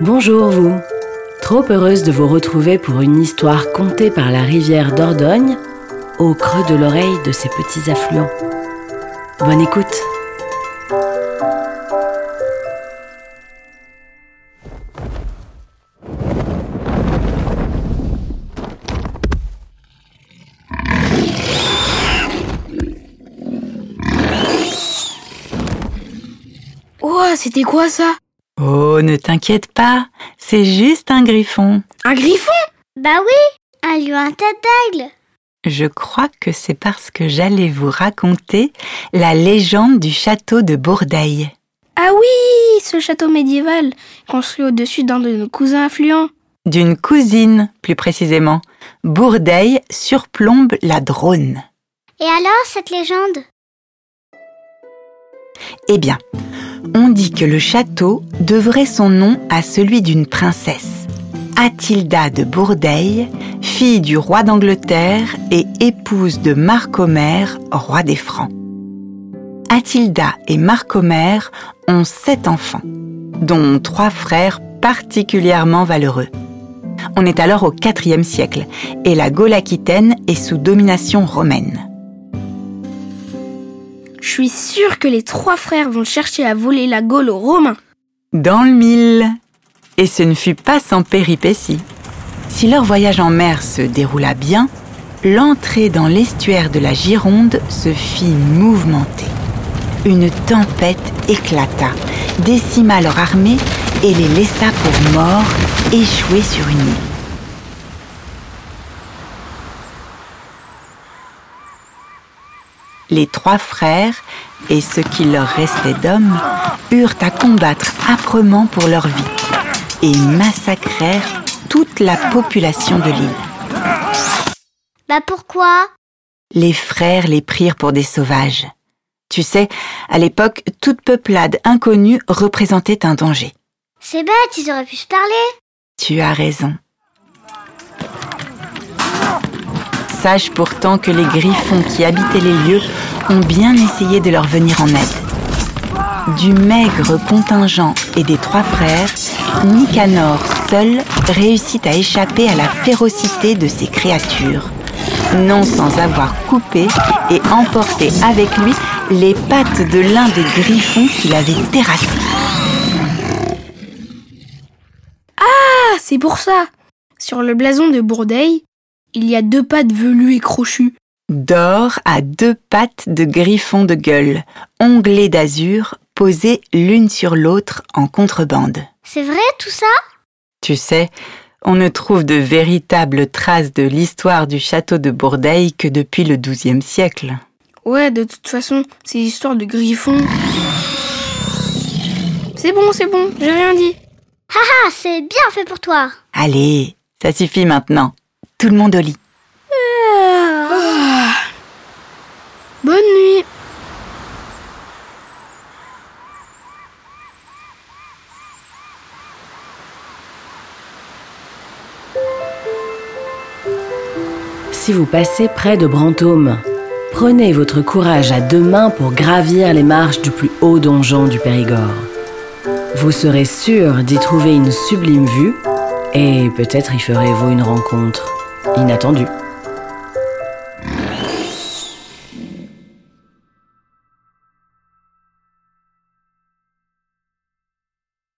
Bonjour vous. Trop heureuse de vous retrouver pour une histoire contée par la rivière Dordogne au creux de l'oreille de ses petits affluents. Bonne écoute. Oh, c'était quoi ça? Oh, ne t'inquiète pas, c'est juste un griffon. Un griffon? Bah oui, un lion à tête d'aigle. Je crois que c'est parce que j'allais vous raconter la légende du château de Bourdeille. Ah oui, ce château médiéval, construit au-dessus d'un de nos cousins affluents. D'une cousine, plus précisément. Bourdeille surplombe la Drône. Et alors, cette légende? Eh bien, on dit que le château devrait son nom à celui d'une princesse, Athilda de Bourdeille, fille du roi d'Angleterre et épouse de Marc Omer, roi des Francs. Athilda et Marc Omer ont sept enfants, dont trois frères particulièrement valeureux. On est alors au IVe siècle et la Gaule aquitaine est sous domination romaine. Je suis sûre que les trois frères vont chercher à voler la Gaule aux Romains. Dans le mille. Et ce ne fut pas sans péripéties. Si leur voyage en mer se déroula bien, l'entrée dans l'estuaire de la Gironde se fit mouvementée. Une tempête éclata, décima leur armée et les laissa pour morts, échoués sur une île. Les trois frères et ce qui leur restait d'hommes eurent à combattre âprement pour leur vie et massacrèrent toute la population de l'île. Bah pourquoi? Les frères les prirent pour des sauvages. Tu sais, à l'époque, toute peuplade inconnue représentait un danger. C'est bête, ils auraient pu se parler. Tu as raison. Sache pourtant que les griffons qui habitaient les lieux ont bien essayé de leur venir en aide. Du maigre contingent et des trois frères, Nicanor seul réussit à échapper à la férocité de ces créatures, non sans avoir coupé et emporté avec lui les pattes de l'un des griffons qu'il avait terrassé. Ah, c'est pour ça. Sur le blason de Bourdeille, il y a deux pattes velues et crochues. D'or à deux pattes de griffon de gueule, onglées d'azur, posées l'une sur l'autre en contrebande. C'est vrai tout ça? Tu sais, on ne trouve de véritables traces de l'histoire du château de Bourdeille que depuis le XIIe siècle. Ouais, de toute façon, ces histoires de griffons. C'est bon, c'est bon, j'ai rien dit. Haha, c'est bien fait pour toi. Allez, ça suffit maintenant. Tout le monde au lit. Ah. Bonne nuit. Si vous passez près de Brantôme, prenez votre courage à deux mains pour gravir les marches du plus haut donjon du Périgord. Vous serez sûr d'y trouver une sublime vue et peut-être y ferez-vous une rencontre inattendue.